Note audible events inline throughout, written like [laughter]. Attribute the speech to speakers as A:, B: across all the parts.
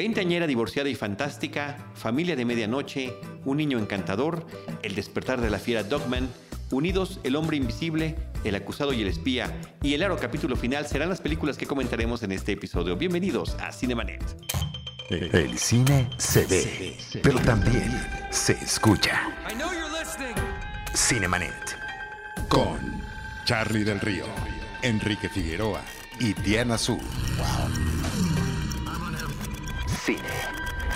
A: Veinteañera divorciada y fantástica, Familia de medianoche, Un niño encantador, El despertar de la fiera Dogman, Unidos, El hombre invisible, El acusado y el espía y El aro capítulo final serán las películas que comentaremos en este episodio. Bienvenidos a Cinemanet.
B: El cine se ve, pero también se escucha. Cinemanet. Con Charlie del Río, Enrique Figueroa y Diana Su. Cine,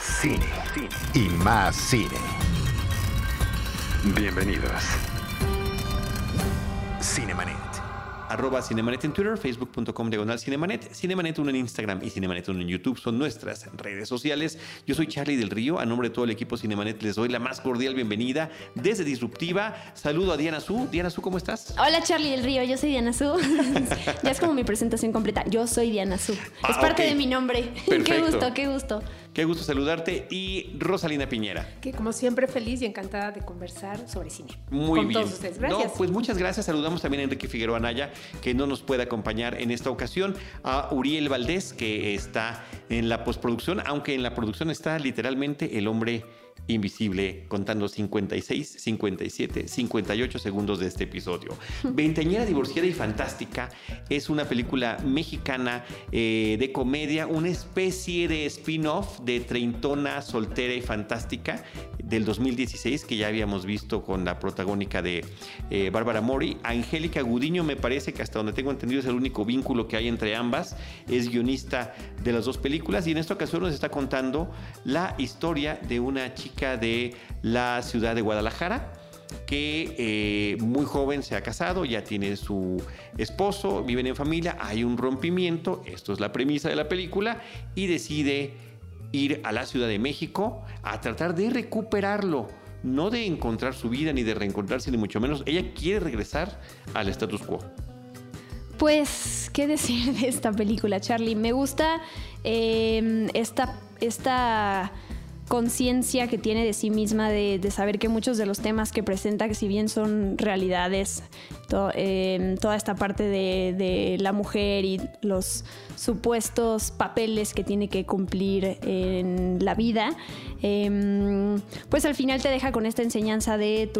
B: cine, y más cine. Bienvenidos. Cinemanet.
A: Arroba Cinemanet en Twitter, facebook.com diagonal Cinemanet, Cinemanet 1 en Instagram y Cinemanet 1 en YouTube son nuestras redes sociales. Yo soy Charlie del Río, a nombre de todo el equipo Cinemanet les doy la más cordial bienvenida desde Disruptiva. Saludo a Diana Su. Diana Su, ¿cómo estás?
C: Hola Charlie del Río, yo soy Diana Su. [laughs] ya es como mi presentación completa. Yo soy Diana Su.
A: Ah,
C: es parte
A: ok.
C: de mi nombre. [laughs] Qué gusto, qué gusto.
A: Qué gusto saludarte. Y Rosalina Piñera.
D: Que como siempre feliz y encantada de conversar sobre cine.
A: Muy
D: Con
A: bien.
D: todos ustedes. Gracias.
A: No, pues muchas gracias. Saludamos también a Enrique Figueroa Anaya, que no nos puede acompañar en esta ocasión. A Uriel Valdés, que está en la postproducción, aunque en la producción está literalmente el hombre invisible contando 56, 57, 58 segundos de este episodio. Veinteañera divorciada y fantástica es una película mexicana eh, de comedia, una especie de spin-off de Treintona soltera y fantástica del 2016 que ya habíamos visto con la protagónica de eh, Bárbara Mori. Angélica Gudiño me parece que hasta donde tengo entendido es el único vínculo que hay entre ambas. Es guionista de las dos películas y en esta ocasión nos está contando la historia de una chica de la ciudad de Guadalajara que eh, muy joven se ha casado, ya tiene su esposo, viven en familia, hay un rompimiento, esto es la premisa de la película, y decide ir a la Ciudad de México a tratar de recuperarlo, no de encontrar su vida ni de reencontrarse, ni mucho menos. Ella quiere regresar al status quo.
C: Pues, ¿qué decir de esta película, Charlie? Me gusta eh, esta, esta conciencia que tiene de sí misma de, de saber que muchos de los temas que presenta, que si bien son realidades, eh, toda esta parte de, la mujer y los supuestos papeles que tiene que cumplir en la vida, eh, pues al final te deja con esta enseñanza de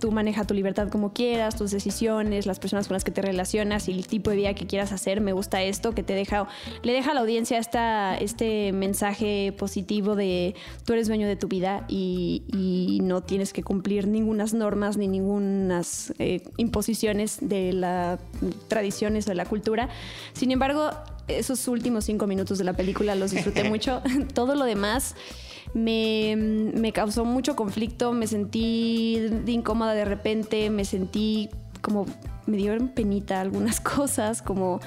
C: tú maneja tu libertad como quieras, tus decisiones, las personas con las que te relacionas y el tipo de vida que quieras hacer. Me gusta esto que te deja, le deja a la audiencia esta, este mensaje positivo de tú eres dueño de tu vida y, no tienes que cumplir ningunas normas ni ningunas eh, de las tradiciones o de la cultura. Sin embargo, esos últimos cinco minutos de la película los disfruté [laughs] mucho. [laughs] Todo lo demás me, me causó mucho conflicto, me sentí de incómoda de repente, me sentí como me dieron penita algunas [laughs] cosas, como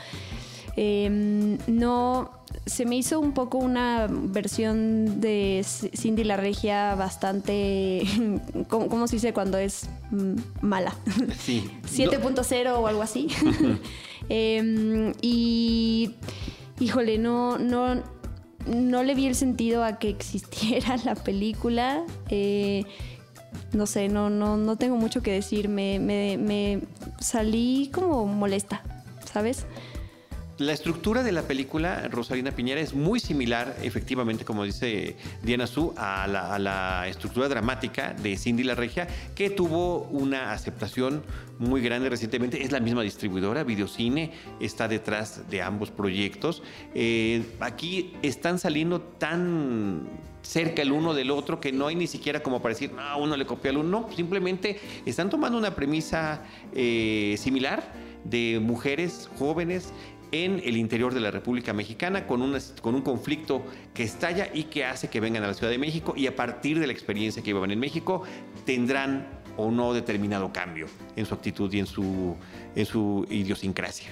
C: eh, no se me hizo un poco una versión de Cindy la Regia bastante, [laughs] ¿cómo, cómo se dice cuando es mm, mala? [laughs]
A: Sí.
C: 7.0 o algo así. [laughs] Em, y híjole, no, no, no le vi el sentido a que existiera la película. Eh, no sé, no, no, no tengo mucho que decir. Me, me, me salí como molesta, ¿sabes?
A: La estructura de la película, Rosalina Piñera, es muy similar, efectivamente, como dice Diana Su, a la, estructura dramática de Cindy la Regia, que tuvo una aceptación muy grande recientemente. Es la misma distribuidora, Videocine, está detrás de ambos proyectos. Eh, aquí están saliendo tan cerca el uno del otro que no hay ni siquiera como para decir, no, uno le copió al uno. No, simplemente están tomando una premisa eh, similar de mujeres jóvenes en el interior de la República Mexicana con, una- con un conflicto que estalla y que hace que vengan a la Ciudad de México y a partir de la experiencia que llevan en México tendrán o no determinado cambio en su actitud y en su, en su idiosincrasia.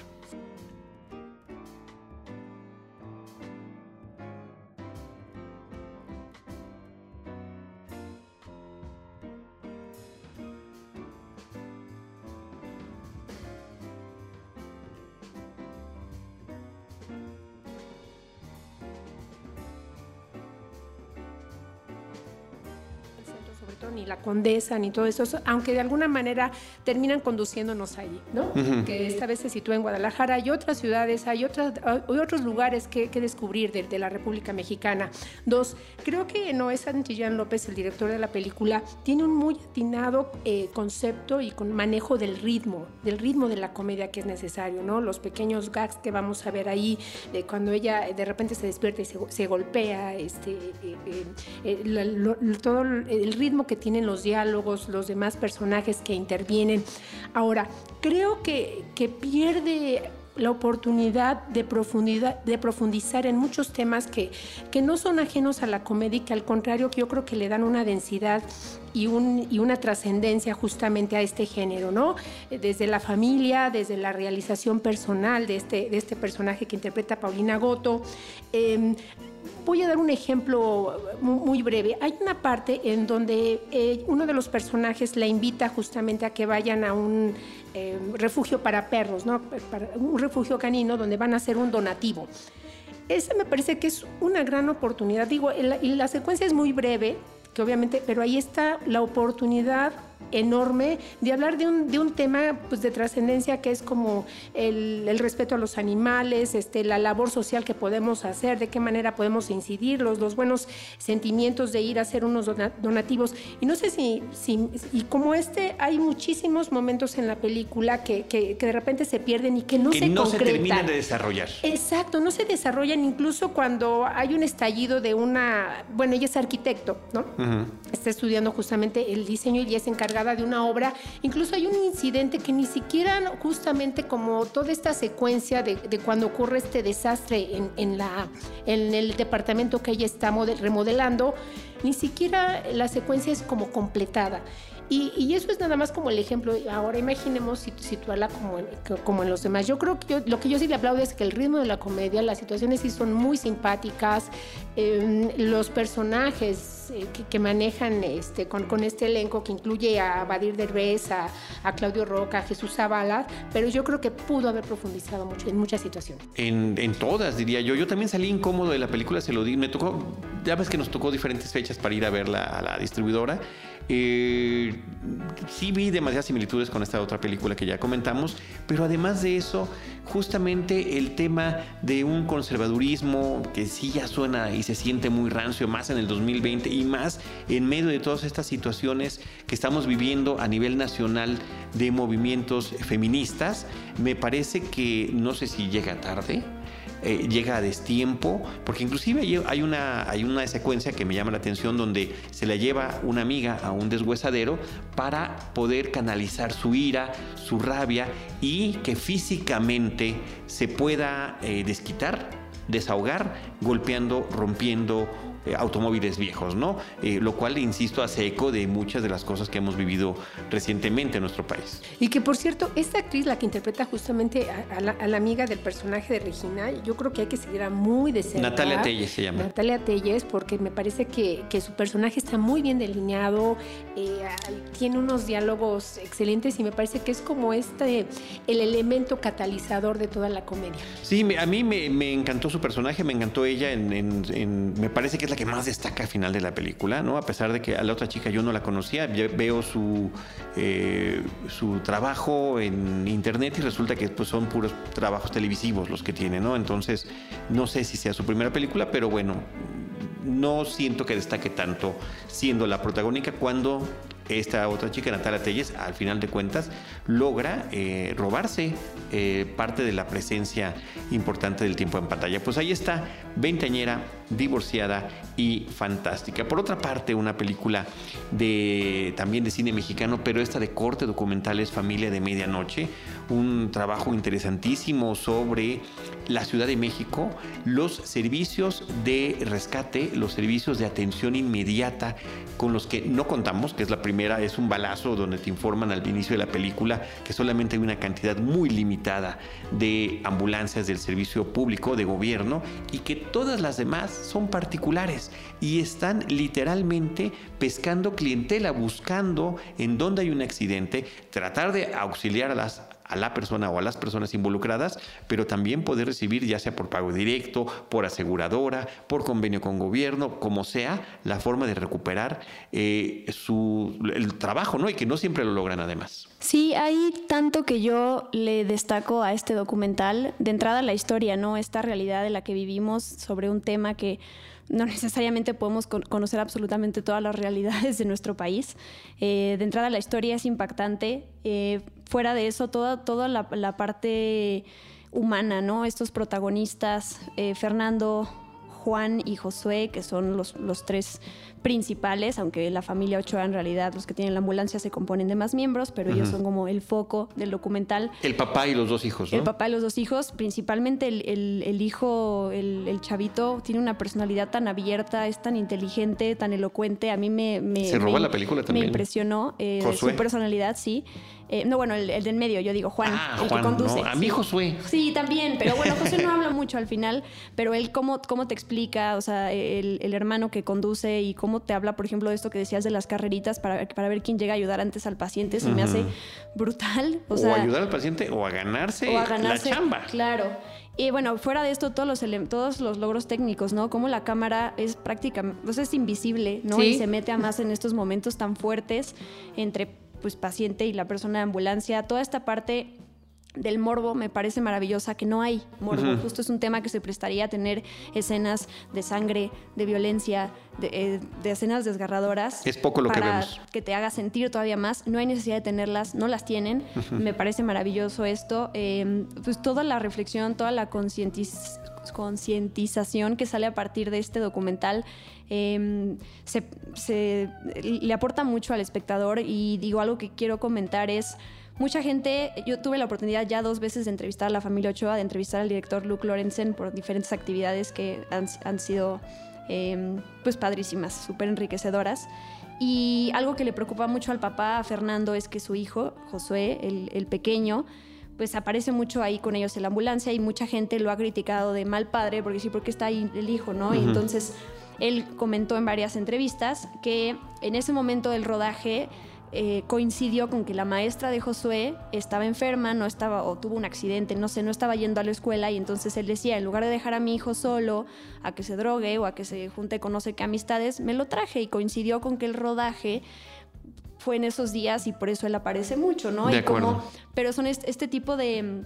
D: Cierto? Ni la condesa, ni todo eso, aunque de alguna manera terminan conduciéndonos allí, ¿no? Que esta vez se sitúa en Guadalajara, hay otras ciudades, hay, otras, hay otros lugares que, que descubrir de, de, la República Mexicana. Dos, creo que Noé Santillán López, el director de la película, tiene un muy atinado eh, concepto y con manejo del ritmo, del ritmo de la comedia que es necesario, ¿no? Los pequeños gags que vamos a ver ahí, de cuando ella de repente se despierta y se, se golpea, este, eh, eh, lo, lo, todo el ritmo que tienen los diálogos, los demás personajes que intervienen. Ahora, creo que, que pierde la oportunidad de, profundidad, de profundizar en muchos temas que, que no son ajenos a la comedia y que al contrario que yo creo que le dan una densidad y, un, y una trascendencia justamente a este género, ¿no? Desde la familia, desde la realización personal de este, de este personaje que interpreta Paulina Goto. Eh, voy a dar un ejemplo muy breve. Hay una parte en donde eh, uno de los personajes la invita justamente a que vayan a un eh, refugio para perros, ¿no? Un refugio canino donde van a hacer un donativo. Esa me parece que es una gran oportunidad. Digo, la, la secuencia es muy breve, que obviamente, pero ahí está la oportunidad enorme de hablar de un, de un tema pues, de trascendencia que es como el, el, respeto a los animales, este, la labor social que podemos hacer, de qué manera podemos incidir, los, los buenos sentimientos de ir a hacer unos donativos. Y no sé si, si y como este, hay muchísimos momentos en la película que, que, que de repente se pierden y que no
A: que
D: se
A: no
D: concretan.
A: se terminan de desarrollar.
D: Exacto, no se desarrollan incluso cuando hay un estallido de una, bueno, ella es arquitecto, ¿no? Uh -huh. Está estudiando justamente el diseño y es de una obra. Incluso hay un incidente que ni siquiera justamente como toda esta secuencia de, de cuando ocurre este desastre en, en, la, en el departamento que ella está remodelando, ni siquiera la secuencia es como completada. Y, y, eso es nada más como el ejemplo. Ahora imaginemos situarla como en, como en los demás. Yo creo que yo, lo que yo sí le aplaudo es que el ritmo de la comedia, las situaciones sí son muy simpáticas, eh, los personajes eh, que, manejan este, con, este elenco que incluye a Badir Derbez, a, Claudio Roca, a Jesús Zavala, pero yo creo que pudo haber profundizado mucho en muchas situaciones.
A: En todas, diría yo. Yo también salí incómodo de la película, se lo di. Me tocó, ya ves que nos tocó diferentes fechas para ir a verla a la distribuidora. Eh, sí vi demasiadas similitudes con esta otra película que ya comentamos, pero además de eso, justamente el tema de un conservadurismo que sí ya suena y se siente muy rancio, más en el 2020 y más en medio de todas estas situaciones que estamos viviendo a nivel nacional de movimientos feministas, me parece que no sé si llega tarde, eh, llega a destiempo, porque inclusive hay una, hay una secuencia que me llama la atención donde se la lleva una amiga a un deshuesadero para poder canalizar su ira, su rabia y que físicamente se pueda eh, desquitar, desahogar, golpeando, rompiendo eh, automóviles viejos, ¿no? Eh, lo cual, insisto, hace eco de muchas de las cosas que hemos vivido recientemente en nuestro país.
D: Y que, por cierto, esta actriz, la que interpreta justamente a, a, la, a la, amiga del personaje de Regina, yo creo que hay que seguirla muy de cerca.
A: Natalia Telles se llama.
D: Natalia Telles, porque me parece que, que su personaje está muy bien delineado, eh, tiene unos diálogos excelentes y me parece que es como este, el elemento catalizador de toda la comedia.
A: Sí, a mí me, me encantó su personaje, me encantó ella, en, en, en, me parece que es la que más destaca al final de la película, ¿no? A pesar de que a la otra chica yo no la conocía, veo su, eh, su trabajo en internet y resulta que pues, son puros trabajos televisivos los que tiene, ¿no? Entonces, no sé si sea su primera película, pero bueno, no siento que destaque tanto siendo la protagónica cuando esta otra chica, Natalia Telles, al final de cuentas, logra eh, robarse eh, parte de la presencia importante del tiempo en pantalla. Pues ahí está, veinteañera, divorciada y fantástica. Por otra parte, una película de también de cine mexicano, pero esta de corte documental es Familia de Medianoche, un trabajo interesantísimo sobre la Ciudad de México, los servicios de rescate, los servicios de atención inmediata con los que no contamos, que es la primera, es un balazo donde te informan al inicio de la película que solamente hay una cantidad muy limitada de ambulancias del servicio público, de gobierno, y que todas las demás son particulares y están literalmente pescando clientela, buscando en dónde hay un accidente, tratar de auxiliar a las a la persona o a las personas involucradas, pero también poder recibir ya sea por pago directo, por aseguradora, por convenio con gobierno, como sea, la forma de recuperar eh, su, el trabajo, ¿no? Y que no siempre lo logran además.
C: Sí, hay tanto que yo le destaco a este documental. De entrada la historia, ¿no? Esta realidad de la que vivimos sobre un tema que no necesariamente podemos conocer absolutamente todas las realidades de nuestro país. Eh, de entrada la historia es impactante. Eh, fuera de eso, toda, toda la, parte humana, ¿no? Estos protagonistas, eh, Fernando, Juan y Josué, que son los, los tres principales, aunque la familia Ochoa en realidad, los que tienen la ambulancia se componen de más miembros, pero ellos son como el foco del documental.
A: El papá y los dos hijos, ¿no?
C: El papá y los dos hijos, principalmente el, hijo, el, chavito, tiene una personalidad tan abierta, es tan inteligente, tan elocuente. A mí me...
A: se roba la película también.
C: Me impresionó eh, su personalidad, sí. Eh, no, bueno, el, del medio, yo digo Juan,
A: ah,
C: el
A: que
C: conduce.
A: A mi Josué.
C: Sí, también, pero bueno, José no habla mucho al final, pero él cómo, cómo te explica, o sea, el, hermano que conduce y cómo te habla, por ejemplo, de esto que decías de las carreritas para, para ver quién llega a ayudar antes al paciente, se me hace brutal.
A: O, sea, ayudar al paciente o a ganarse, o a ganarse la chamba.
C: Claro. Y bueno, fuera de esto, todos los, todos los logros técnicos, ¿no? Como la cámara es prácticamente, pues es invisible, ¿no? Y se mete a más en estos momentos tan fuertes entre pues paciente y la persona de ambulancia, toda esta parte del morbo me parece maravillosa, que no hay morbo. Justo es un tema que se prestaría a tener escenas de sangre, de violencia, de, eh, escenas desgarradoras.
A: Es poco lo que vemos.
C: Que te haga sentir todavía más. No hay necesidad de tenerlas, no las tienen. Me parece maravilloso esto. Em, pues toda la reflexión, toda la concientización que sale a partir de este documental Em, se, le aporta mucho al espectador y digo algo que quiero comentar es... Mucha gente, yo tuve la oportunidad ya dos veces de entrevistar a la familia Ochoa, de entrevistar al director Luke Lorenzen por diferentes actividades que han, sido em, pues padrísimas, súper enriquecedoras. Y algo que le preocupa mucho al papá, a Fernando, es que su hijo, Josué, el, pequeño, pues aparece mucho ahí con ellos en la ambulancia y mucha gente lo ha criticado de mal padre porque sí, porque está ahí el hijo, ¿no? Y entonces él comentó en varias entrevistas que en ese momento del rodaje eh, coincidió con que la maestra de Josué estaba enferma, no estaba o tuvo un accidente, no sé, no estaba yendo a la escuela y entonces él decía, en lugar de dejar a mi hijo solo a que se drogue o a que se junte con no sé qué amistades, me lo traje y coincidió con que el rodaje fue en esos días y por eso él aparece mucho, ¿no?
A: De acuerdo.
C: pero son este tipo de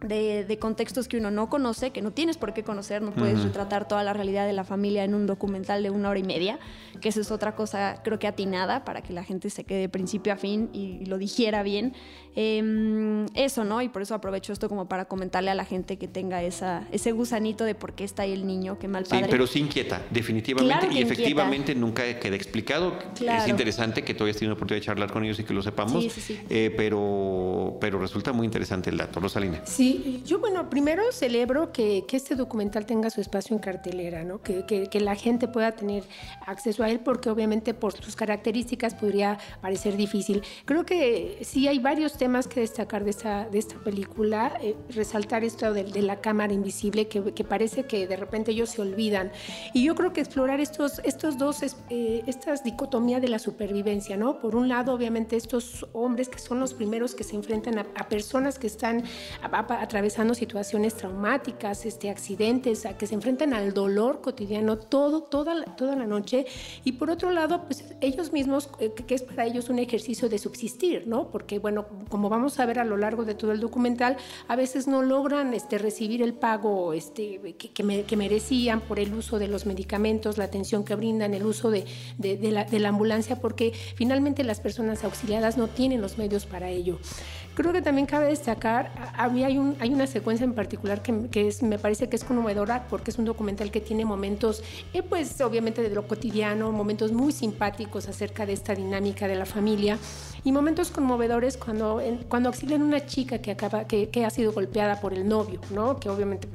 C: de, contextos que uno no conoce, que no tienes por qué conocer, no puedes retratar toda la realidad de la familia en un documental de una hora y media, que eso es otra cosa creo que atinada para que la gente se quede de principio a fin y, lo dijera bien. Em, eso, ¿no? Y por eso aprovecho esto como para comentarle a la gente que tenga esa, ese gusanito de por qué está ahí el niño, qué mal padre.
A: Sí, pero sí inquieta, definitivamente, y efectivamente nunca queda explicado. Es interesante que tú hayas tenido la oportunidad de charlar con ellos y que lo sepamos, eh, pero, pero resulta muy interesante el dato. Rosalina.
D: Sí, yo bueno, primero celebro que, este documental tenga su espacio en cartelera, ¿no? Que, la gente pueda tener acceso a él porque obviamente por sus características podría parecer difícil. Creo que sí hay varios temas que destacar de esta, de esta película, eh, resaltar esto de, la cámara invisible que, parece que de repente ellos se olvidan. Y yo creo que explorar estos, estos dos, eh, estas dicotomía de la supervivencia, ¿no? Por un lado, obviamente estos hombres que son los primeros que se enfrentan a, personas que están atravesando situaciones traumáticas, este, accidentes, a que se enfrentan al dolor cotidiano todo, toda, toda la noche. Y por otro lado, pues ellos mismos, eh, que es para ellos un ejercicio de subsistir, ¿no? Porque, bueno, como vamos a ver a lo largo de todo el documental, a veces no logran este, recibir el pago este, que, que, merecían por el uso de los medicamentos, la atención que brindan, el uso de, de, la, de la ambulancia, porque finalmente las personas auxiliadas no tienen los medios para ello. Creo que también cabe destacar, a mí hay, un, hay una secuencia en particular que, que es, me parece que es conmovedora porque es un documental que tiene momentos, eh, pues obviamente de lo cotidiano, momentos muy simpáticos acerca de esta dinámica de la familia y momentos conmovedores cuando, cuando auxilian a una chica que, acaba, que, que ha sido golpeada por el novio, ¿no? que obviamente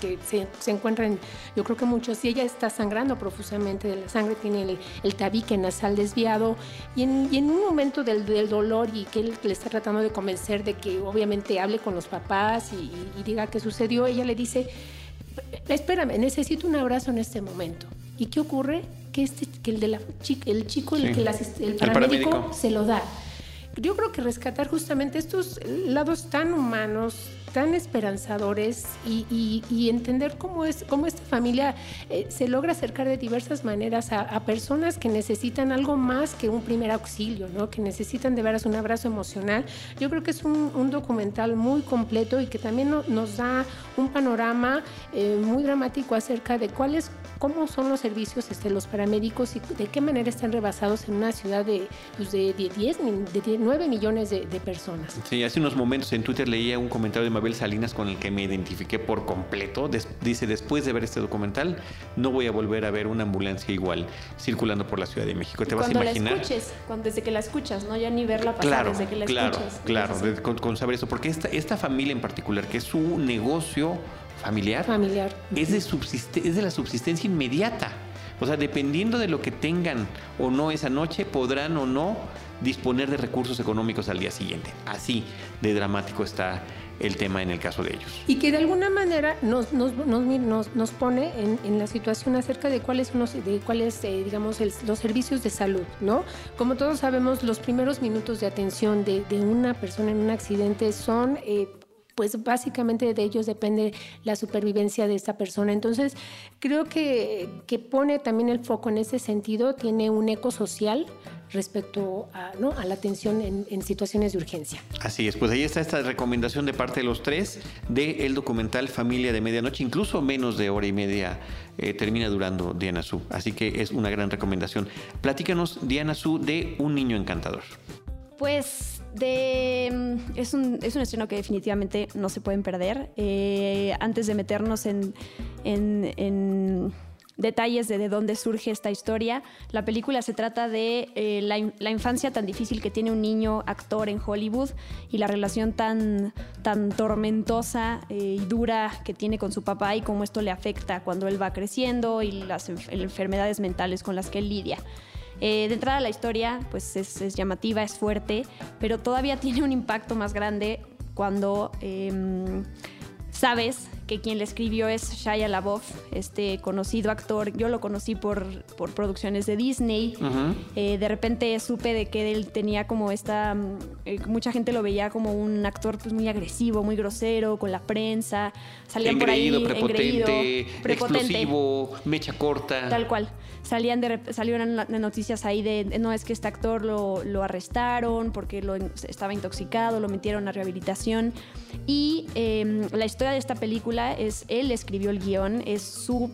D: que se, se, encuentran, yo creo que muchos, y ella está sangrando profusamente de la sangre, tiene el, tabique nasal desviado, y en, y en un momento del, del, dolor y que él le está tratando de convencer de que obviamente hable con los papás y, diga qué sucedió, ella le dice, espérame, necesito un abrazo en este momento. ¿Y qué ocurre? Que, este, que el, de la, el chico, el, que el, paramédico, se lo da. Yo creo que rescatar justamente estos lados tan humanos, tan esperanzadores y, entender cómo es cómo esta familia eh, se logra acercar de diversas maneras a, personas que necesitan algo más que un primer auxilio, ¿no? que necesitan de veras un abrazo emocional. Yo creo que es un, documental muy completo y que también nos da un panorama eh, muy dramático acerca de cuáles cómo son los servicios este, los paramédicos y de qué manera están rebasados en una ciudad de, pues de, 10, de 9 millones de, personas.
A: Sí, hace unos momentos en Twitter leía un comentario de Mabel Salinas con el que me identifiqué por completo. dice, después de ver este documental, no voy a volver a ver una ambulancia igual circulando por la Ciudad de México. ¿Te vas a imaginar?
C: la escuches, cuando, desde que la escuchas, ¿no? Ya ni verla pasar,
A: claro,
C: desde que la
A: claro,
C: escuchas.
A: Claro, con, con, saber eso. Porque esta, esta familia en particular, que es su negocio familiar,
D: familiar.
A: Es, de es de la subsistencia inmediata. O sea, dependiendo de lo que tengan o no esa noche, podrán o no disponer de recursos económicos al día siguiente. Así de dramático está el tema en el caso de ellos.
D: Y que de alguna manera nos, nos, nos, nos pone en, en, la situación acerca de cuáles son los, de cuáles, eh, digamos, los servicios de salud, ¿no? Como todos sabemos, los primeros minutos de atención de, de una persona en un accidente son... Eh, pues básicamente de ellos depende la supervivencia de esta persona. Entonces, creo que, que pone también el foco en ese sentido, tiene un eco social respecto a, ¿no? a la atención en, situaciones de urgencia.
A: Así es, pues ahí está esta recomendación de parte de los tres del documental Familia de Medianoche, incluso menos de hora y media eh, termina durando Diana Su, así que es una gran recomendación. Platícanos, Diana Su, de Un Niño Encantador.
C: Pues mm, es, un, es un estreno que definitivamente no se pueden perder. Eh, antes de meternos en, en, detalles de, de dónde surge esta historia, la película se trata de eh, la, infancia tan difícil que tiene un niño actor en Hollywood y la relación tan, tan tormentosa eh, y dura que tiene con su papá y cómo esto le afecta cuando él va creciendo y las enfermedades mentales con las que él lidia. Eh, de entrada la historia pues es, llamativa, es fuerte, pero todavía [laughs] tiene un impacto más grande cuando em, sabes que quien le escribió es Shia LaBeouf, este conocido actor. Yo lo conocí por, por producciones de Disney. Eh, de repente supe de que él tenía como esta... Mm, eh, mucha gente lo veía como un actor pues, muy agresivo, muy grosero, con la prensa. Salían por ahí
A: prepotente, explosivo, mecha corta.
C: Tal cual. Salían de, salieron noticias ahí de, no es que este actor lo, lo arrestaron porque lo, estaba intoxicado, lo metieron a rehabilitación. Y em, la historia de esta película es, él escribió el guion, es su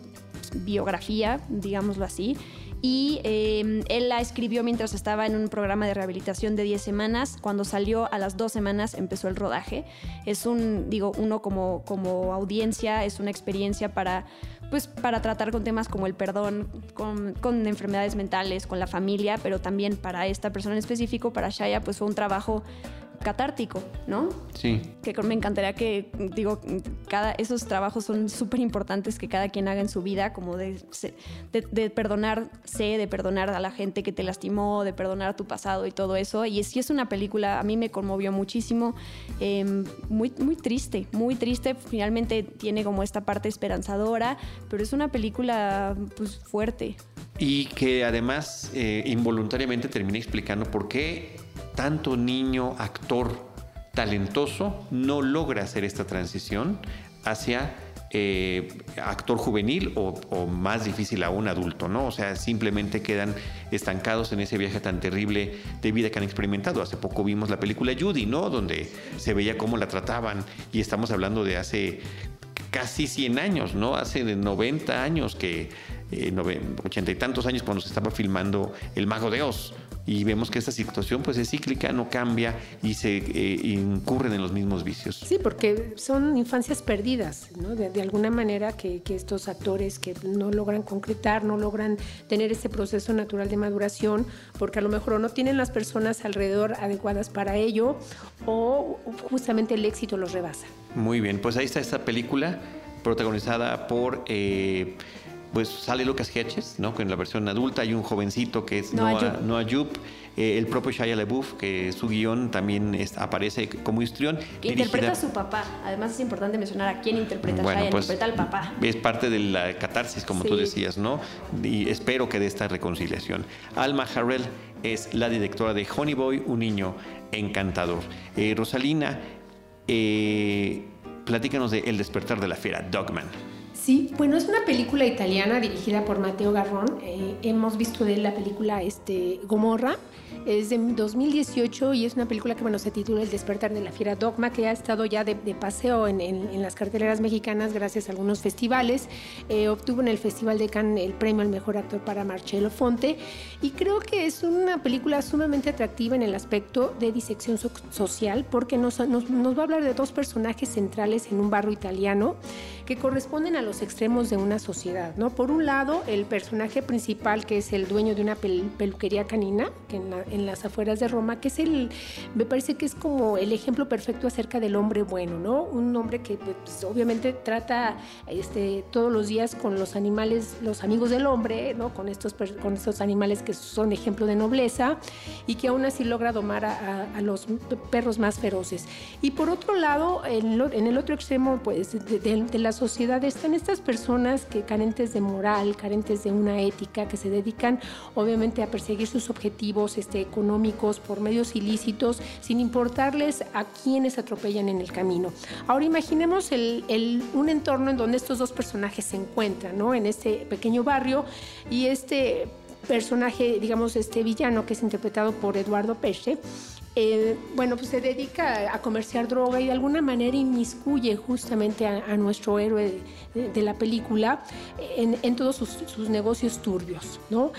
C: biografía, digámoslo así. Y em, él la escribió mientras estaba en un programa de rehabilitación de 10 semanas. Cuando salió a las dos semanas empezó el rodaje. Es un, digo, uno como, como audiencia, es una experiencia para, pues, para tratar con temas como el perdón, con, con enfermedades mentales, con la familia, pero también para esta persona en específico, para Shaya, pues fue un trabajo catártico, ¿no?
A: Sí.
C: Que me encantaría que, digo, cada, esos trabajos son súper importantes que cada quien haga en su vida, como de, de, perdonarse, de perdonar a la gente que te lastimó, de perdonar a tu pasado y todo eso. Y si es una película, a mí me conmovió muchísimo, em, muy, muy triste, muy triste. Finalmente tiene como esta parte esperanzadora, pero es una película pues fuerte.
A: Y que además eh, involuntariamente termina explicando por qué tanto niño actor talentoso no logra hacer esta transición hacia eh, actor juvenil o, más difícil aún adulto, ¿no? O sea, simplemente quedan estancados en ese viaje tan terrible de vida que han experimentado. Hace poco vimos la película Judy, ¿no? Donde se veía cómo la trataban y estamos hablando de hace casi 100 años, ¿no? Hace de 90 años que, eh, ochenta y tantos años cuando se estaba filmando El Mago de Oz y vemos que esta situación pues es cíclica, no cambia y se eh, incurren en los mismos vicios.
D: Sí, porque son infancias perdidas, ¿no? de, alguna manera que, estos actores que no logran concretar, no logran tener ese proceso natural de maduración, porque a lo mejor no tienen las personas alrededor adecuadas para ello o justamente el éxito los rebasa.
A: Muy bien, pues ahí está esta película protagonizada por... Eh, pues sale Lucas Hedges, ¿no? En la versión adulta hay un jovencito que es
C: Noah
A: Noah,
C: Jupe,
A: eh, el propio Shia LaBeouf, que su guion también es- aparece como histrión.
C: Que interpreta a su papá. Además es importante mencionar a quién interpreta
A: Bueno,
C: Shia,
A: pues,
C: interpreta al papá.
A: Es parte de la catarsis, como tú decías, ¿no? Y espero que de esta reconciliación. Alma Harrell es la directora de Honey Boy, un niño encantador. Eh, Rosalina, eh, platícanos de El despertar de la fiera, Dogman.
D: Sí, bueno, es una película italiana dirigida por Matteo Garrón. Eh, hemos visto de él la película este, Gomorra. Es de 2018 y es una película que bueno, se titula El despertar de la fiera dogma, que ha estado ya de, paseo en, las carteleras mexicanas gracias a algunos festivales. Eh, obtuvo en el Festival de Cannes el premio al mejor actor para Marcello Fonte y creo que es una película sumamente atractiva en el aspecto de disección so- social porque nos, nos- nos va a hablar de dos personajes centrales en un barrio italiano que corresponden a los extremos de una sociedad, ¿no? Por un lado, el personaje principal, que es el dueño de una pel- peluquería canina, que en, la- en las afueras de Roma, que es el, me parece que es como el ejemplo perfecto acerca del hombre bueno, ¿no? Un hombre que pues, obviamente trata este, todos los días con los animales, los amigos del hombre, ¿no? Con estos, con estos animales que son ejemplo de nobleza y que aún así logra domar a, los perros más feroces. Y por otro lado, en el otro extremo pues, de, de- de la sociedad están estas personas que carentes de moral, carentes de una ética, que se dedican obviamente a perseguir sus objetivos este, económicos por medios ilícitos, sin importarles a quienes atropellan en el camino. Ahora imaginemos el- el- un entorno en donde estos dos personajes se encuentran, ¿no? En este pequeño barrio y este personaje, digamos, este villano que es interpretado por Eduardo Pesce, eh, bueno, pues se dedica a comerciar droga y de alguna manera inmiscuye justamente a, nuestro héroe de, la película en, en todos sus, sus negocios turbios, ¿no?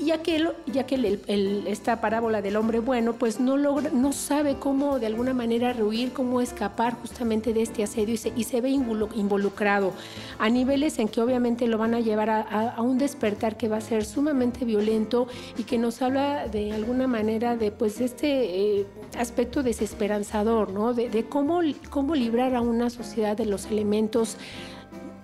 D: Y aquel, ya que el- esta parábola del hombre bueno, pues no logra, no sabe cómo de alguna manera rehuir, cómo escapar justamente de este asedio y se, y ve involu- involucrado a niveles en que obviamente lo van a llevar a un despertar que va a ser sumamente violento y que nos habla de alguna manera de pues este eh, aspecto desesperanzador, ¿no? De, de cómo, cómo librar a una sociedad de los elementos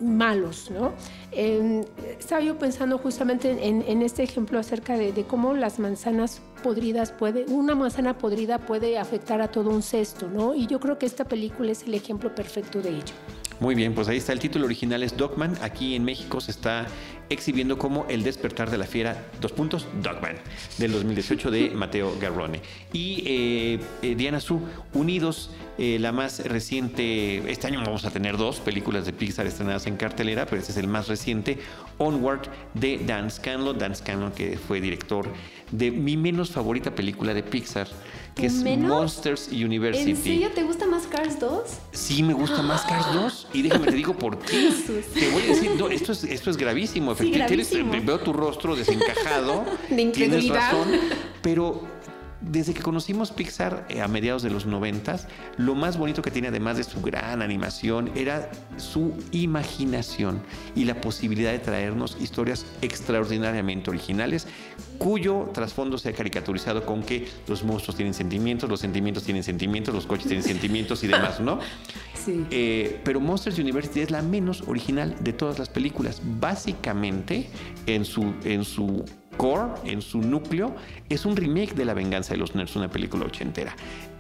D: malos, ¿no? Eh, estaba yo pensando justamente en, este ejemplo acerca de, de cómo las manzanas podridas puede, una manzana podrida puede afectar a todo un cesto, ¿no? Y yo creo que esta película es el ejemplo perfecto de ello.
A: Muy bien, pues ahí está. El título original es Dogman. Aquí en México se está exhibiendo como El despertar de la fiera, dos puntos, Dogman, del 2018 de Mateo Garrone. Y eh, eh, Diana Su, Unidos, eh, la más reciente, este año vamos a tener dos películas de Pixar estrenadas en cartelera, pero este es el más reciente, Onward, de Dan Scanlon. Dan Scanlon, que fue director de mi menos favorita película de Pixar, que es
C: ¿Menos?
A: Monsters University.
C: ¿En serio te gusta más Cars 2?
A: Sí, me gusta más Cars 2 y déjame te digo por qué. Te voy a decir, no, esto es, esto es gravísimo.
C: Sí,
A: Efectivamente, tienes-
C: gravísimo.
A: veo tu rostro desencajado.
D: De
A: Tienes
D: incredulidad.
A: razón, pero desde que conocimos Pixar eh, a mediados de los noventas, lo más bonito que tiene, además de su gran animación, era su imaginación y la posibilidad de traernos historias extraordinariamente originales, cuyo trasfondo se ha caricaturizado con que los monstruos tienen sentimientos, los sentimientos tienen sentimientos, los coches tienen sentimientos y demás, ¿no? [laughs]
D: Sí.
A: Eh, pero Monsters University es la menos original de todas las películas. Básicamente, en su, en su core, en su núcleo, es un remake de La Venganza de los Nerds, una película ochentera.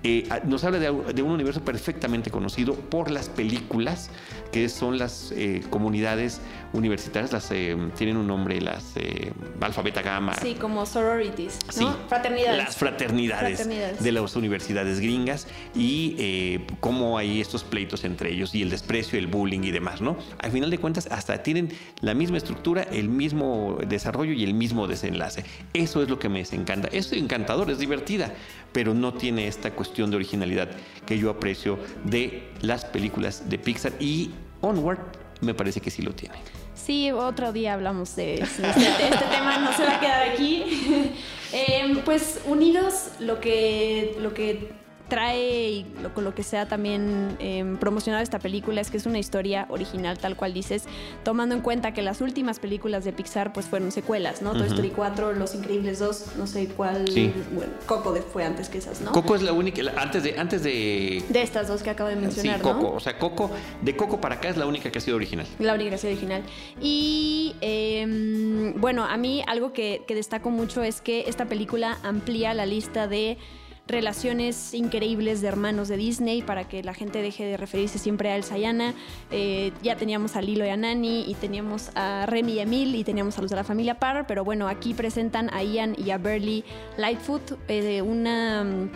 A: Eh, a- nos habla de, de un universo perfectamente conocido por las películas, que son las eh, comunidades universitarias, las eh, tienen un nombre, las eh, Alfa, Beta, Gamma.
C: Sí, como sororities, ¿no?
A: Sí,
C: Fraternidades.
A: Las fraternidades,
C: Fraternidades.
A: de las universidades gringas y cómo hay estos pleitos entre ellos y el desprecio, el bullying y demás, ¿no? Al final de cuentas, hasta tienen la misma estructura, el mismo desarrollo y el mismo desenlace. Eso es lo que me encanta. Es encantador, es divertida, pero no tiene esta cuestión de originalidad que yo aprecio de las películas de Pixar y Onward me parece que sí lo tiene.
C: Sí, otro día hablamos de. Este, este tema no se va a quedar aquí. [laughs] Eh, pues unidos, lo que, lo que trae y lo, con lo que sea también eh, promocionado esta película es que es una historia original, tal cual dices, tomando en cuenta que las últimas películas de Pixar pues fueron secuelas, ¿no? Toy Story 4, Los Increíbles 2, no sé cuál.
A: Sí.
C: Bueno, Coco fue antes que esas, ¿no?
A: Coco es la única, antes de, antes de
C: De estas dos que acabo de
A: sí,
C: mencionar,
A: Coco,
C: ¿no?
A: o sea, Coco, de Coco para acá es la única que ha sido original.
C: La única gracia original. Y eh, bueno, a mí algo que, que destaco mucho es que esta película amplía la lista de relaciones increíbles de hermanos de Disney para que la gente deje de referirse siempre a Elsa y Anna. Eh, ya teníamos a Lilo y a Nani y teníamos a Remy y Emil y teníamos a los de la familia Parr, pero bueno, aquí presentan a Ian y a Burley Lightfoot, eh, una mm,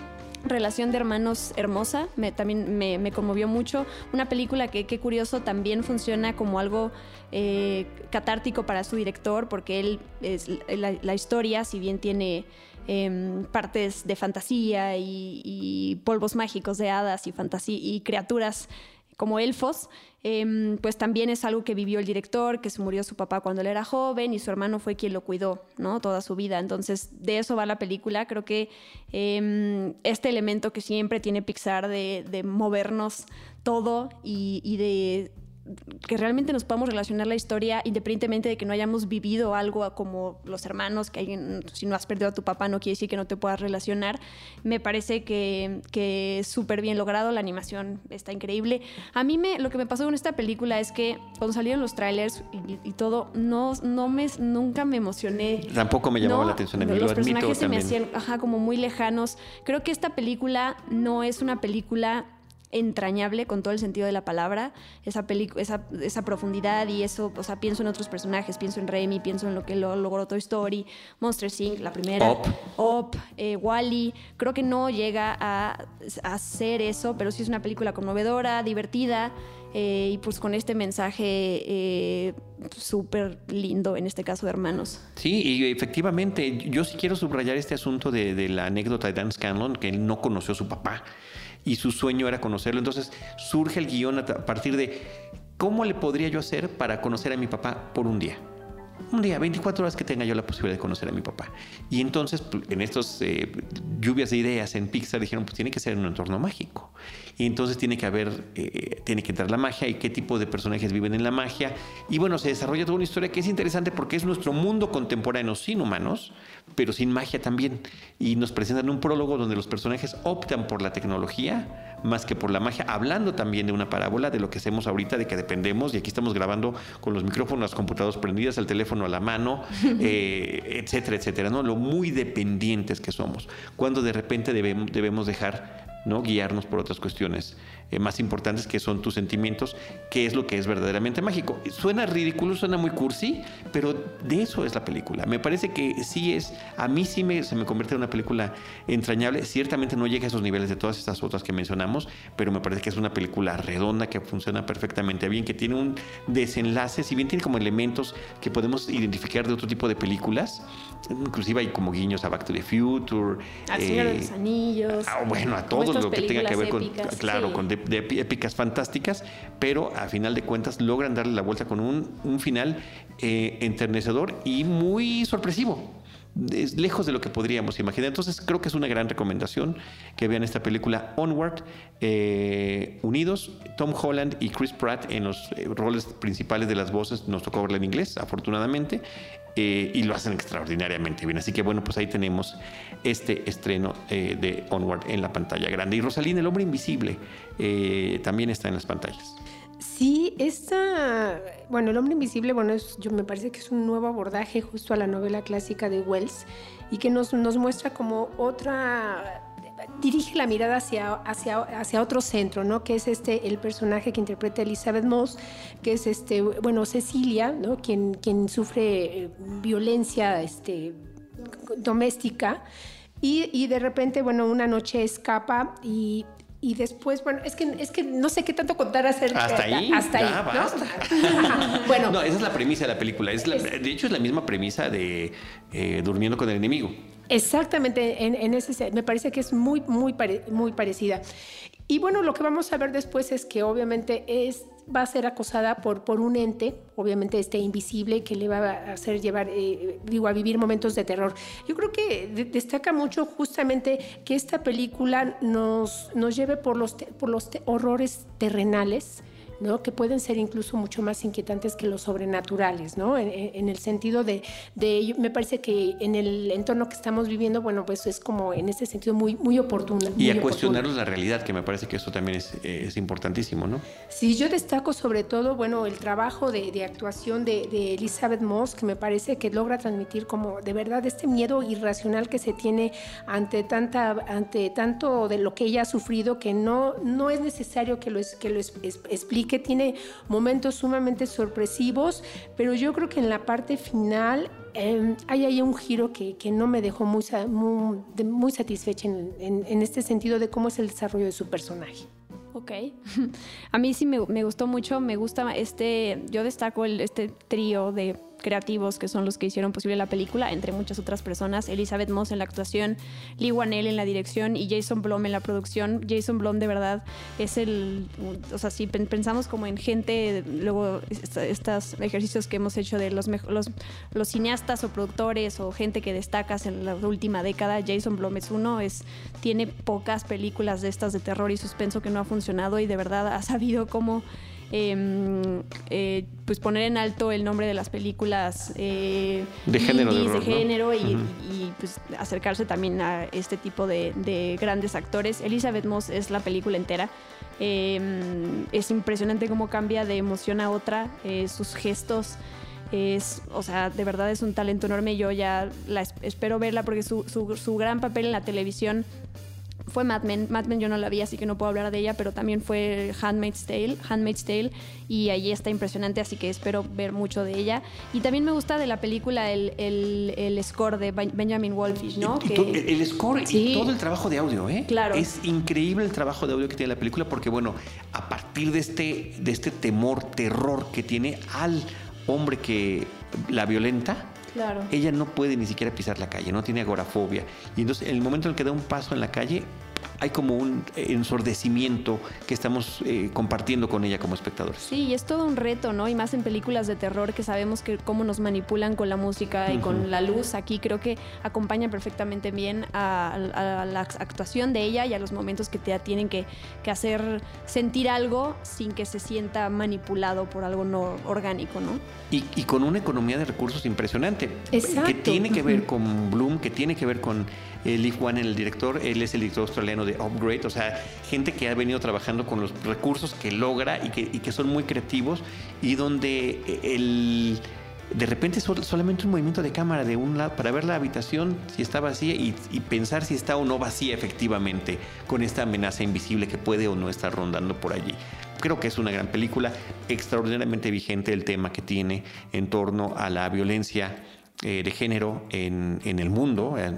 C: relación de hermanos hermosa, también me, conmovió mucho. Una película que, qué curioso, también funciona como algo eh, catártico para su director, porque él, es, la historia, si bien tiene em, partes de fantasía y, y polvos mágicos de hadas y, y criaturas como elfos, em, pues también es algo que vivió el director, que se murió su papá cuando él era joven y su hermano fue quien lo cuidó, ¿no? Toda su vida. Entonces, de eso va la película. Creo que em, este elemento que siempre tiene Pixar de, de movernos todo y, y de que realmente nos podamos relacionar la historia independientemente de que no hayamos vivido algo como los hermanos, que alguien, si no has perdido a tu papá no quiere decir que no te puedas relacionar. Me parece que, que es súper bien logrado, la animación está increíble. A mí me, lo que me pasó con esta película es que cuando salieron los trailers y, y todo, no, no me, nunca me emocioné.
A: Tampoco me llamaba
C: No,
A: la atención a mí,
C: los
A: lo
C: personajes se me hacían ajá, como muy lejanos. Creo que esta película no es una película entrañable con todo el sentido de la palabra, esa, esa, esa profundidad y eso, o sea, pienso en otros personajes, pienso en Remy, pienso en lo que lo logró Toy Story, Monster Inc., la primera,
A: Up.
C: Up, eh, Wally, creo que no llega a, a hacer eso, pero sí es una película conmovedora, divertida, eh, y pues con este mensaje eh, súper lindo, en este caso de hermanos.
A: Sí, y efectivamente, yo sí quiero subrayar este asunto de, de la anécdota de Dan Scanlon, que él no conoció a su papá y su sueño era conocerlo. Entonces surge el guion a partir de cómo le podría yo hacer para conocer a mi papá por un día. Un día, 24 horas que tenga yo la posibilidad de conocer a mi papá. Y entonces, pu- en estos eh, lluvias de ideas en Pixar, dijeron, pues tiene que ser un entorno mágico. Y entonces tiene que haber, eh, tiene que entrar la magia y qué tipo de personajes viven en la magia. Y bueno, se desarrolla toda una historia que es interesante porque es nuestro mundo contemporáneo sin humanos, pero sin magia también. Y nos presentan un prólogo donde los personajes optan por la tecnología más que por la magia, hablando también de una parábola de lo que hacemos ahorita, de que dependemos, y aquí estamos grabando con los micrófonos, las computadoras prendidas, el teléfono a la mano, [laughs] eh, etcétera, etcétera, ¿no? Lo muy dependientes que somos, cuando de repente debemos, debemos dejar ¿no? guiarnos por otras cuestiones eh, más importantes que son tus sentimientos, que es lo que es verdaderamente mágico. Suena ridículo, suena muy cursi, pero de eso es la película. Me parece que sí es, a mí sí me, se me convierte en una película entrañable. Ciertamente no llega a esos niveles de todas estas otras que mencionamos, pero me parece que es una película redonda que funciona perfectamente bien, que tiene un desenlace, si bien tiene como elementos que podemos identificar de otro tipo de películas, inclusive hay como guiños a Back to the Future.
C: Al Señor de
A: eh,
C: los Anillos.
A: Ah, bueno, a todo lo que tenga que ver con, claro,
C: sí.
A: con de, de épicas fantásticas, pero a final de cuentas logran darle la vuelta con un, un final eh, enternecedor y muy sorpresivo. Es lejos de lo que podríamos imaginar. Entonces creo que es una gran recomendación que vean esta película Onward, eh, unidos, Tom Holland y Chris Pratt en los eh, roles principales de las voces. Nos tocó verla en inglés, afortunadamente, eh, y lo hacen extraordinariamente bien. Así que bueno, pues ahí tenemos este estreno eh, de Onward en la pantalla grande. Y Rosalina, el hombre invisible, también está en las pantallas.
D: Sí, esta, bueno, El hombre invisible, bueno, yo me parece que es un nuevo abordaje justo a la novela clásica de Wells y que nos, nos muestra como otra, dirige la mirada hacia, hacia, hacia otro centro, ¿no? Que es este, el personaje que interpreta Elizabeth Moss, que es este, bueno, Cecilia, ¿no? Quien, quien sufre eh, violencia, este, doméstica y, y de repente, bueno, una noche escapa y, y después, bueno, es que, es que no sé qué tanto contar acerca
A: Hasta ahí,
D: Hasta
A: ya,
D: ahí. [laughs] bueno,
A: No, esa es la premisa de la película. Es la-
D: Es-
A: de hecho, es la misma premisa de eh, Durmiendo con el enemigo.
D: Exactamente, en, en ese se- me parece que es muy, muy, pare- muy parecida. Y bueno, lo que vamos a ver después es que obviamente es va a ser acosada por, por un ente, obviamente este invisible, que le va a hacer llevar, eh, digo, a vivir momentos de terror. Yo creo que destaca mucho justamente que esta película nos, nos lleve por los, por los horrores terrenales ¿no? que pueden ser incluso mucho más inquietantes que los sobrenaturales, ¿no? en, el sentido de, de, me parece que en el entorno que estamos viviendo, bueno, pues es como en ese sentido muy, muy oportuno.
A: Y a cuestionarnos la realidad, que me parece que eso también es, es, importantísimo, ¿no?
D: Sí, yo destaco sobre todo, bueno, el trabajo de, de actuación de, de, Elizabeth Moss, que me parece que logra transmitir como de verdad este miedo irracional que se tiene ante, tanta, ante tanto de lo que ella ha sufrido, que no, no es necesario que lo, que lo explique que tiene momentos sumamente sorpresivos, pero yo creo que en la parte final em, hay ahí un giro que, que, no me dejó muy, muy, muy satisfecha en, en, este sentido de cómo es el desarrollo de su personaje.
C: Ok. [laughs] A mí sí me, me gustó mucho, me gusta este, yo destaco el, este trío de creativos que son los que hicieron posible la película, entre muchas otras personas. Elizabeth Moss en la actuación, Lee Wanell en la dirección y Jason Blum en la producción. Jason Blum de verdad es el, o sea, si pensamos como en gente, luego estos ejercicios que hemos hecho de los, los, los cineastas o productores o gente que destacas en la última década, Jason Blum es uno, es, tiene pocas películas de estas de terror y suspenso que no ha funcionado y de verdad ha sabido cómo Em, eh, pues poner en alto el nombre de las películas
A: eh, de género, de,
C: género y, pues acercarse también a este tipo de, grandes actores. Elizabeth Moss es la película entera. Em, es impresionante cómo cambia de emoción a otra, eh, sus gestos. Es, o sea, de verdad es un talento enorme. Yo ya la espero verla porque su, su, su gran papel en la televisión fue Mad Men. Mad Men yo no la vi, así que no puedo hablar de ella, pero también fue Handmaid's Tale, Handmaid's Tale, y allí está impresionante, así que espero ver mucho de ella. Y también me gusta de la película el, el, score de Benjamin Wolfish, ¿no?
A: el score y todo el trabajo de audio, ¿eh?
C: Claro.
A: Es increíble el trabajo de audio que tiene la película, porque bueno, a partir de este, de este temor, terror que tiene al hombre que la violenta, ella no puede ni siquiera pisar la calle, no tiene agorafobia. Y entonces, en el momento en que da un paso en la calle, hay como un ensordecimiento que estamos eh, compartiendo con ella como espectadores.
C: Sí, es todo un reto, ¿no? Y más en películas de terror que sabemos que cómo nos manipulan con la música y con la luz. Aquí creo que acompaña perfectamente bien a, la actuación de ella y a los momentos que te tienen que, hacer sentir algo sin que se sienta manipulado por algo no orgánico, ¿no?
A: Y, con una economía de recursos impresionante.
D: Exacto.
A: Que tiene que ver con Bloom, que tiene que ver con Lee Wan, el director. Él es el director australiano de Upgrade, o sea, gente que ha venido trabajando con los recursos que logra y que, son muy creativos y donde eh, el de repente solamente un movimiento de cámara de un lado para ver la habitación si está vacía y, pensar si está o no vacía efectivamente con esta amenaza invisible que puede o no estar rondando por allí. Creo que es una gran película, extraordinariamente vigente el tema que tiene en torno a la violencia eh, de género en, el mundo, eh,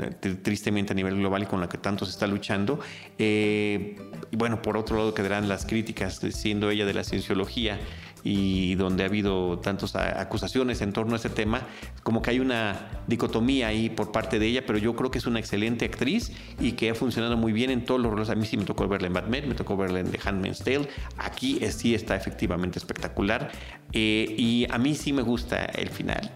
A: tristemente a nivel global y con la que tanto se está luchando. Eh, y bueno, por otro lado quedarán las críticas, siendo ella de la cienciología y donde ha habido tantas acusaciones en torno a ese tema, como que hay una dicotomía ahí por parte de ella, pero yo creo que es una excelente actriz y que ha funcionado muy bien en todos los roles. A mí sí me tocó verla en Batman, me tocó verla en The Handmaid's Tale. Aquí sí está efectivamente espectacular eh, y a mí sí me gusta el final.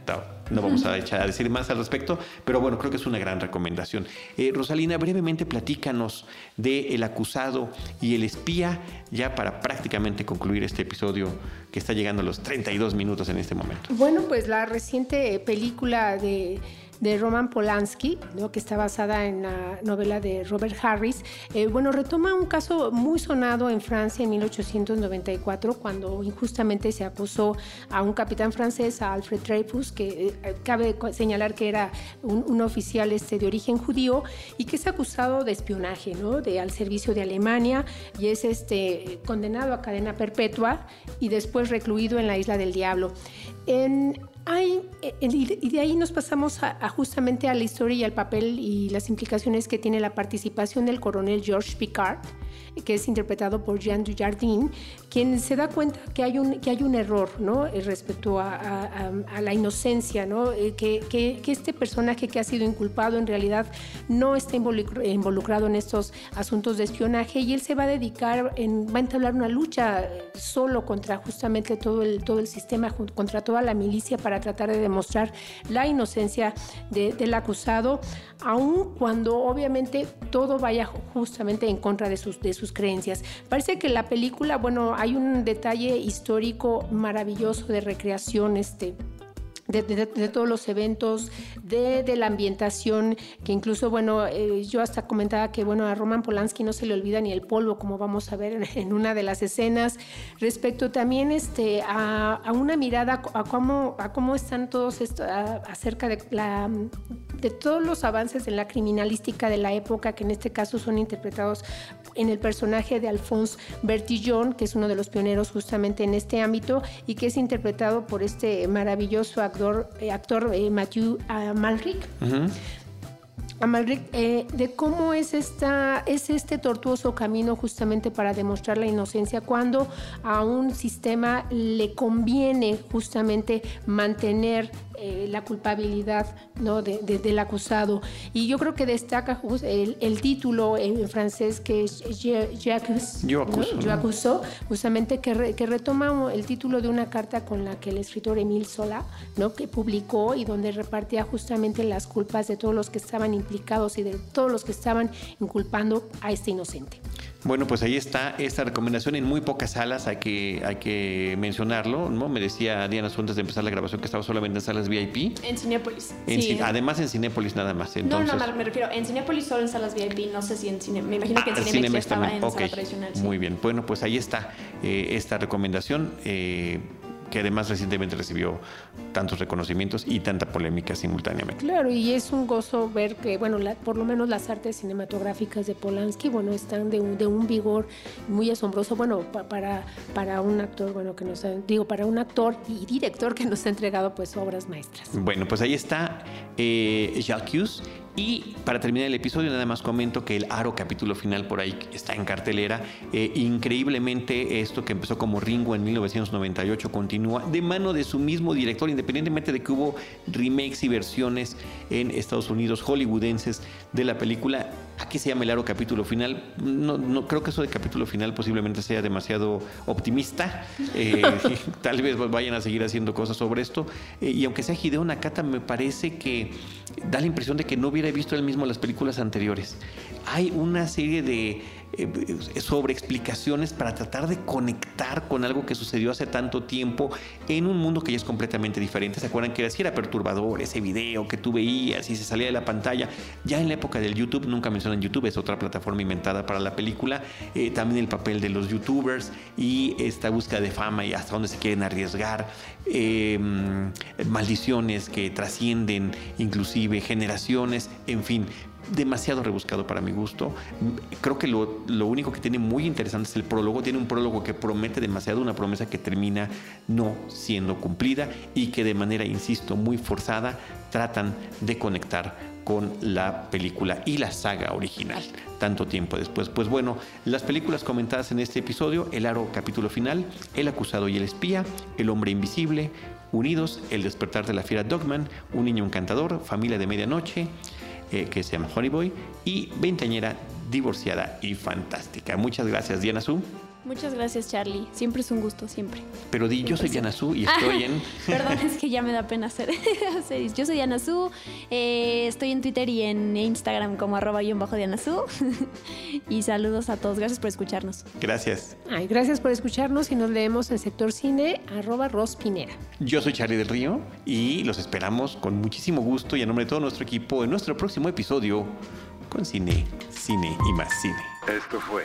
A: No, vamos a, echar a decir más al respecto, pero bueno, creo que es una gran recomendación. Eh, Rosalina, brevemente platícanos de El acusado y el espía, ya para prácticamente concluir este episodio que está llegando a los 32 minutos en este momento.
D: Bueno, pues la reciente película de de Roman Polanski, ¿no? que está basada en la novela de Robert Harris. Eh, bueno, retoma un caso muy sonado en Francia en 1894, cuando injustamente se acusó a un capitán francés, a Alfred Dreyfus, que eh, cabe señalar que era un, oficial este, de origen judío y que es acusado de espionaje, ¿no? de, al servicio de Alemania y es este, condenado a cadena perpetua y después recluido en la isla del Diablo. En Hay, eh, y de ahí nos pasamos a, justamente a la historia y al papel y las implicaciones que tiene la participación del coronel George Picard, que es interpretado por Jean Dujardin, quien se da cuenta que hay un, que hay un error ¿no? Eh, respecto a, la inocencia, ¿no? Eh, que, este personaje que ha sido inculpado en realidad no está involucrado en estos asuntos de espionaje y él se va a dedicar, en, va a entablar una lucha solo contra justamente todo el, todo el sistema, contra toda la milicia para tratar de demostrar la inocencia del acusado, aun cuando obviamente todo vaya justamente en contra de sus, de sus creencias. Parece que la película, bueno, hay un detalle histórico maravilloso de recreación, este, de, todos los eventos, de, la ambientación, que incluso, bueno, eh, yo hasta comentaba que, bueno, a Roman Polanski no se le olvida ni el polvo, como vamos a ver en, una de las escenas, respecto también este, a, una mirada a cómo, a cómo están todos esto, acerca de, la, de todos los avances en la criminalística de la época, que en este caso son interpretados en el personaje de Alphonse Bertillon, que es uno de los pioneros justamente en este ámbito y que es interpretado por este maravilloso actor, eh, actor eh, Matthew Malrick. Amalric, eh, de cómo es, esta, es este tortuoso camino justamente para demostrar la inocencia cuando a un sistema le conviene justamente mantener eh, la culpabilidad ¿no? del acusado. Y yo creo que destaca el, título en francés que es Yo acuso, justamente que, que, retoma el título de una carta con la que el escritor Emile Sola, ¿no? que publicó y donde repartía justamente las culpas de todos los que estaban implicados y de todos los que estaban inculpando a este inocente.
A: Bueno, pues ahí está esta recomendación en muy pocas salas, hay que, hay que mencionarlo, ¿no? Me decía Diana antes de empezar la grabación que estaba solamente en salas VIP.
C: En Cinépolis.
A: Además en Cinépolis nada más.
C: Entonces... No, no, me refiero, en Cinépolis solo en salas VIP, no sé si en Cine, me imagino que en ah, Cinemex, estaba en sala tradicional.
A: Muy bien, bueno, pues ahí está eh, esta recomendación. Eh, que además recientemente recibió tantos reconocimientos y tanta polémica simultáneamente.
D: Claro, y es un gozo ver que, bueno, por lo menos las artes cinematográficas de Polanski, bueno, están de un, de un vigor muy asombroso, bueno, para, para un actor, bueno, que nos digo, para un actor y director que nos ha entregado pues obras maestras.
A: Bueno, pues ahí está eh, Jacques y para terminar el episodio, nada más comento que el Aro capítulo final por ahí está en cartelera. Eh, increíblemente, esto que empezó como Ringo en 1998 continúa de mano de su mismo director, independientemente de que hubo remakes y versiones en Estados Unidos hollywoodenses de la película. Aquí se llama el Aro capítulo final. No, no creo que eso de capítulo final posiblemente sea demasiado optimista. [laughs] Eh, [laughs] tal vez vayan a seguir haciendo cosas sobre esto. Eh, y aunque sea Hideo Nakata, me parece que da la impresión de que no hubiera visto él mismo las películas anteriores. Hay una serie de eh, sobre explicaciones para tratar de conectar con algo que sucedió hace tanto tiempo en un mundo que ya es completamente diferente. ¿Se acuerdan que era, era perturbador ese video que tú veías y se salía de la pantalla? Ya en la época del YouTube, nunca mencionan YouTube, es otra plataforma inventada para la película. Eh, también el papel de los YouTubers y esta búsqueda de fama y hasta dónde se quieren arriesgar. Em, maldiciones que trascienden inclusive generaciones, en fin, demasiado rebuscado para mi gusto. Creo que lo, único que tiene muy interesante es el prólogo. Tiene un prólogo que promete demasiado, una promesa que termina no siendo cumplida y que de manera, insisto, muy forzada tratan de conectar con la película y la saga original tanto tiempo después. Pues bueno, las películas comentadas en este episodio, El Aro capítulo final, El acusado y el espía, El hombre invisible, Unidos, El despertar de la fiera Dogman, Un niño encantador, Familia de medianoche, eh, que se llama Honey Boy, y Veinteañera divorciada y fantástica. Muchas gracias, Diana Su.
C: Muchas gracias, Charlie. Siempre es un gusto, siempre.
A: Pero di, yo soy Diana Su y [laughs] estoy en. [laughs]
C: Perdón, es que ya me da pena hacer. [laughs] yo soy Diana Su. Eh, estoy en Twitter y en Instagram como arroba y bajo Diana Su. y saludos a todos. Gracias por escucharnos.
A: Gracias.
D: Ay, gracias por escucharnos y nos leemos en sector cine arroba Rospinera.
A: Yo soy Charlie del Río y los esperamos con muchísimo gusto y a nombre de todo nuestro equipo en nuestro próximo episodio con cine, cine y más cine.
B: Esto fue